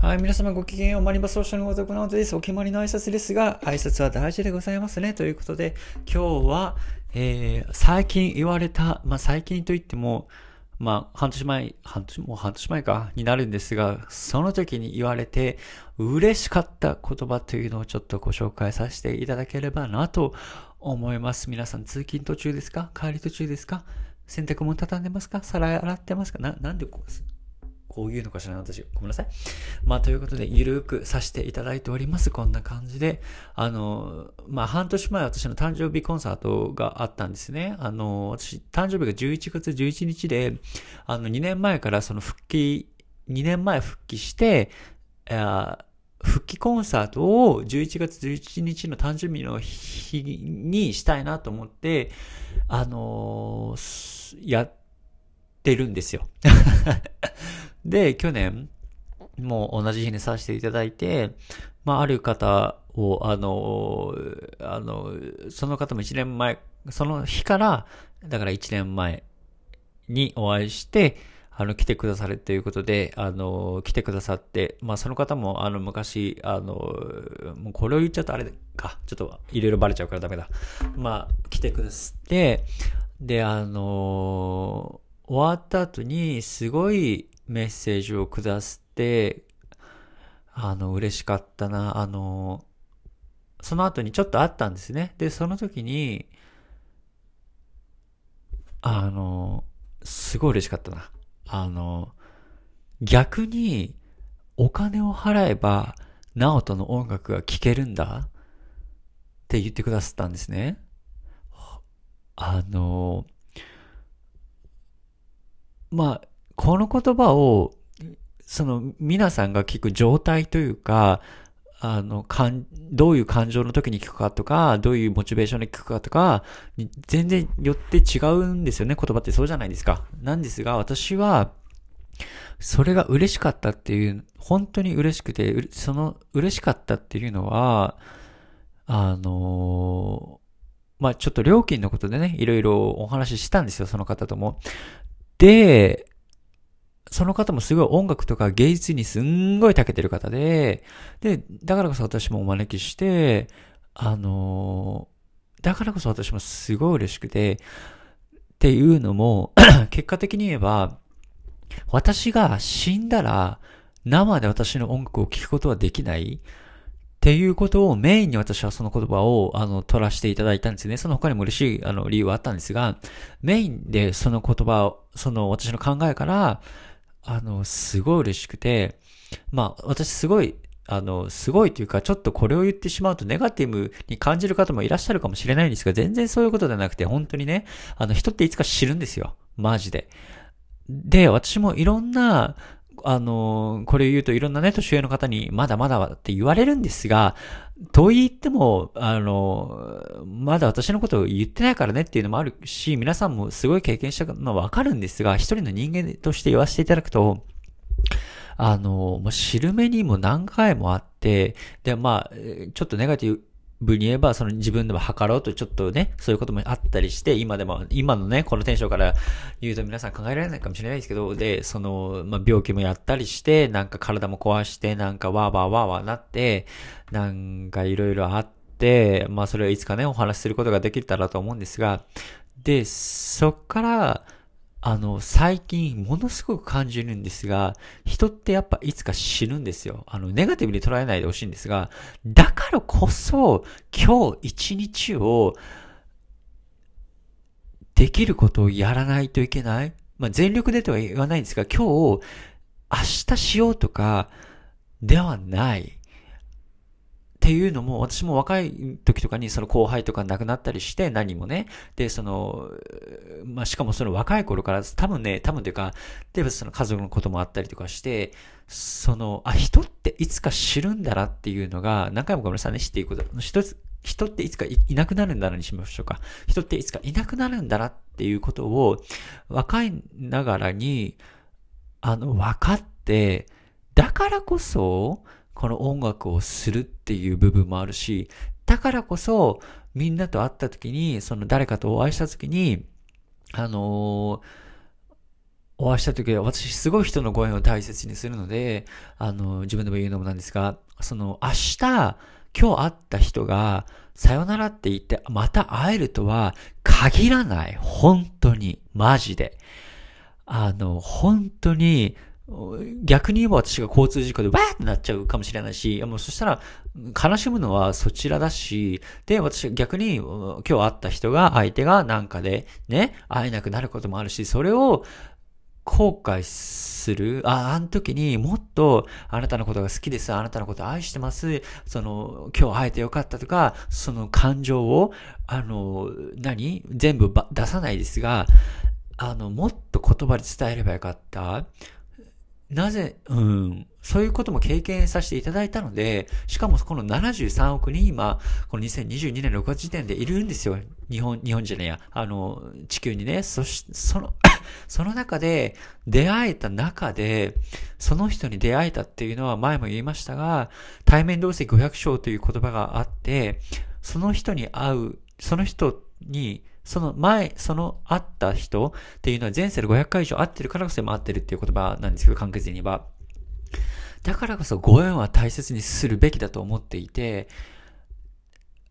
はい、皆様ごきげんよう。マリバソーシャルの男のです。お決まりの挨拶ですが、挨拶は大事でございますね。ということで、今日は、えー、最近言われた、まあ、最近といっても、まあ、半年前、半年、もう半年前か、になるんですが、その時に言われて、嬉しかった言葉というのをちょっとご紹介させていただければなと思います。皆さん、通勤途中ですか？帰り途中ですか？洗濯物畳んでますか？皿洗ってますか？な、なんでこうです？こういうのかしら私。ごめんなさい。まあ、ということで、ゆるくさせていただいております。こんな感じで。あの、まあ、半年前私の誕生日コンサートがあったんですね。あの、私、誕生日が11月11日で、あの、2年前からその復帰、2年前復帰して、復帰コンサートを11月11日の誕生日の日にしたいなと思って、あのやってるんですよ。で、去年、もう同じ日にさせていただいて、まあ、ある方を、あの、あの、その方も1年前、その日から、だから1年前にお会いして、あの、来てくださるということで、あの、来てくださって、まあ、その方も、あの、昔、あの、もうこれを言っちゃうとあれか、ちょっと、いろいろバレちゃうからダメだ。まあ、来てくださって、で、あの、終わった後に、すごい、メッセージをくださって、あの、嬉しかったな。あの、その後にちょっとあったんですね。で、その時に、あの、すごい嬉しかったな。あの、逆に、お金を払えば、ナオトの音楽が聴けるんだって言ってくださったんですね。あの、まあ、この言葉を、その皆さんが聞く状態というか、あの、かん、どういう感情の時に聞くかとか、どういうモチベーションで聞くかとか、全然よって違うんですよね。言葉ってそうじゃないですか。なんですが、私は、それが嬉しかったっていう、本当に嬉しくて、その嬉しかったっていうのは、あのまあ、ちょっと料金のことでね、いろいろお話ししたんですよ、その方とも。で、その方もすごい音楽とか芸術にすんごい長けてる方で、で、だからこそ私もお招きして、あの、だからこそ私もすごい嬉しくて、っていうのも、結果的に言えば、私が死んだら生で私の音楽を聴くことはできないっていうことをメインに私はその言葉を、あの、取らせていただいたんですね。その他にも嬉しい、あの、理由はあったんですが、メインでその言葉を、その私の考えから、あの、すごい嬉しくて、まあ、私すごい、あの、すごいというか、ちょっとこれを言ってしまうとネガティブに感じる方もいらっしゃるかもしれないんですが、全然そういうことじゃなくて、本当にね、あの、人っていつか知るんですよ。マジで。で、私もいろんな、あの、これを言うといろんなね、年上の方に、まだまだって言われるんですが、と言っても、あの、まだ私のことを言ってないからねっていうのもあるし、皆さんもすごい経験したのはわかるんですが、一人の人間として言わせていただくと、あの、もう知る目にも何回もあって、で、まあ、ちょっとネガティブ、部に言えば、その自分でも測ろうとちょっとね、そういうこともあったりして、今でも、今のね、このテンションから言うと皆さん考えられないかもしれないですけど、で、その、まあ、病気もやったりして、なんか体も壊して、なんかわーわーわーわーなって、なんかいろいろあって、まあ、それはいつかね、お話しすることができたらと思うんですが、で、そっから、あの、最近ものすごく感じるんですが、人ってやっぱいつか死ぬんですよ。あの、ネガティブに捉えないでほしいんですが、だからこそ、今日一日を、できることをやらないといけない。まあ、全力でとは言わないんですが、今日、明日しようとか、ではない。っていうのも、私も若い時とかにその後輩とか亡くなったりして、何もね。で、その、まあ、しかもその若い頃から、多分ね、多分というか、例えばその家族のこともあったりとかして、その、あ、人っていつか知るんだなっていうのが、何回もごめんなさいね、知っていくこと。一つ、人っていつかいなくなるんだなにしましょうか。人っていつかいなくなるんだなっていうことを、若いながらに、あの、分かって、だからこそ、この音楽をするっていう部分もあるし、だからこそ、みんなと会った時に、その誰かとお会いした時に、あのお会いした時は、私すごい人のご縁を大切にするので、あの、自分でも言うのもなんですが、その、明日、今日会った人が、さよならって言って、また会えるとは限らない。本当に。マジで。あの、本当に、逆に言えば私が交通事故でわーってなっちゃうかもしれないし、もうそしたら悲しむのはそちらだし、で、私逆に今日会った人が相手がなんかでね、会えなくなることもあるし、それを後悔する。あ、あの時にもっとあなたのことが好きです。あなたのこと愛してます。その、今日会えてよかったとか、その感情を、あの、何？全部出さないですが、あの、もっと言葉で伝えればよかった。なぜ、うん、そういうことも経験させていただいたので、しかもこの73億人今、この2022年6月時点でいるんですよ。日本、日本じゃねえや、あの、地球にね。そし、その その中で、出会えた中で、その人に出会えたっていうのは前も言いましたが、対面同席500章という言葉があって、その人に会う、その人にその前、その会った人っていうのは前世で500回以上会ってるからこそ今会ってるっていう言葉なんですけど、簡潔に言えば。だからこそご縁は大切にするべきだと思っていて、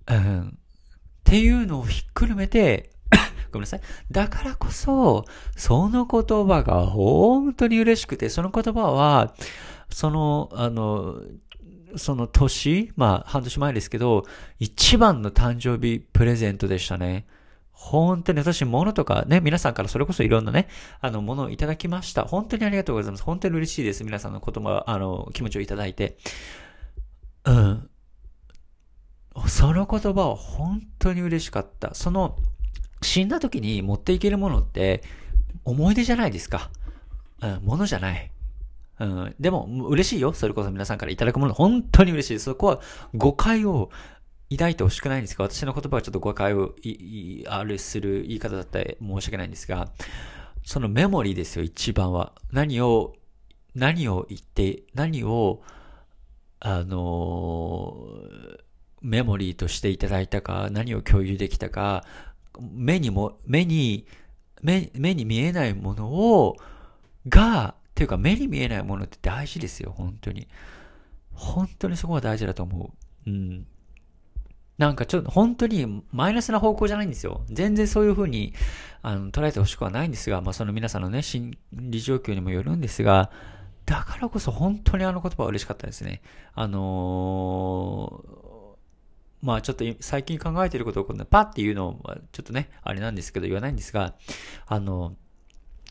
うん、っていうのをひっくるめて、ごめんなさい。だからこそ、その言葉が本当に嬉しくて、その言葉は、その、あの、その年、まあ半年前ですけど、一番の誕生日プレゼントでしたね。本当に私、物とかね、皆さんからそれこそいろんなね、あの、ものをいただきました。本当にありがとうございます。本当に嬉しいです。皆さんの言葉、あの、気持ちをいただいて。うん。その言葉は本当に嬉しかった。その、死んだ時に持っていけるものって、思い出じゃないですか。うん、ものじゃない。うん、でも、嬉しいよ。それこそ皆さんからいただくもの、本当に嬉しい。そこは誤解を抱いてほしくないんですが、私の言葉はちょっと誤解をあるする言い方だったら申し訳ないんですが、そのメモリーですよ、一番は。何を、何を言って、何を、あのメモリーとしていただいたか、何を共有できたか、目にも、目に、目、目に見えないものを、が、っていうか目に見えないものって大事ですよ、本当に。本当にそこは大事だと思う。うん。なんかちょっと本当にマイナスな方向じゃないんですよ。全然そういう風にあの捉えてほしくはないんですが、まあその皆さんのね、心理状況にもよるんですが、だからこそ本当にあの言葉は嬉しかったですね。あのー、まあちょっと最近考えていることをこんなパッて言うのはちょっとね、あれなんですけど言わないんですが、あの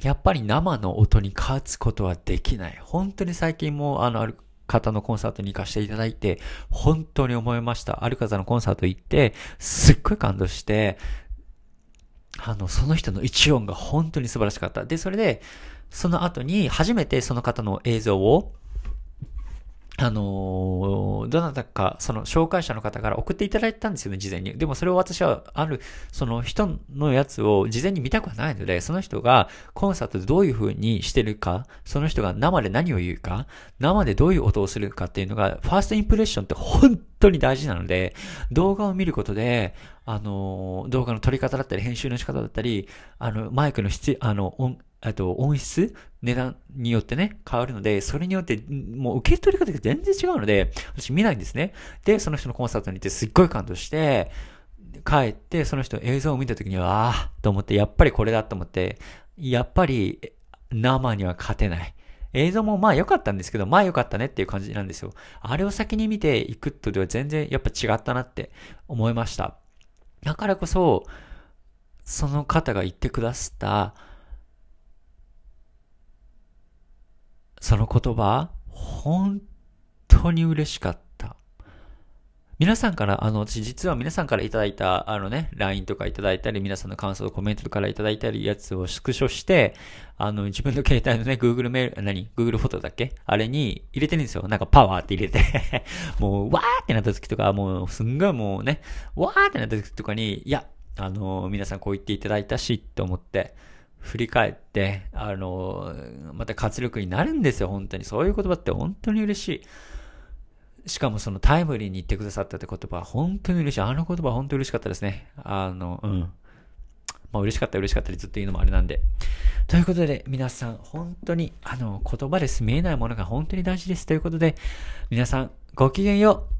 やっぱり生の音に勝つことはできない。本当に最近もあの、方のコンサートに行かせていただいて、本当に思いました。ある方のコンサート行って、すっごい感動して、あの、その人の一音が本当に素晴らしかった。で、それで、その後に初めてその方の映像をあのー、どなたか、その紹介者の方から送っていただいたんですよね、事前に。でもそれを私は、ある、その人のやつを事前に見たくはないので、その人がコンサートでどういう風にしてるか、その人が生で何を言うか、生でどういう音をするかっていうのが、ファーストインプレッションって本当に大事なので、動画を見ることで、あのー、動画の撮り方だったり、編集の仕方だったり、あの、マイクの質、あの、音、あと音質、値段によってね、変わるので、それによって、もう受け取り方が全然違うので、私見ないんですね。で、その人のコンサートに行ってすっごい感動して、帰って、その人映像を見た時には、ああ、と思って、やっぱりこれだと思って、やっぱり生には勝てない。映像もまあ良かったんですけど、まあ良かったねっていう感じなんですよ。あれを先に見ていくとでは全然やっぱ違ったなって思いました。だからこそ、その方が言ってくださった、その言葉、本当に嬉しかった。皆さんから、あの、私実は皆さんからいただいた、あのね、LINE とかいただいたり、皆さんの感想、コメントからいただいたり、やつをスクショして、あの、自分の携帯のね、Google メール、何 ?Google フォトだっけ？あれに入れてるんですよ。なんかパワーって入れて もう、わーってなった時とか、もう、すんごいもうね、わーってなった時とかに、いや、あの、皆さんこう言っていただいたし、って思って、振り返って、あの、また活力になるんですよ、本当に。そういう言葉って本当に嬉しい。しかもそのタイムリーに言ってくださったって言葉は本当に嬉しい。あの言葉本当に嬉しかったですね。あの、うん。まあ嬉しかった嬉しかったりずっと言うのもあれなんで。ということで、皆さん、本当に、あの、言葉です。見えないものが本当に大事です。ということで、皆さん、ごきげんよう。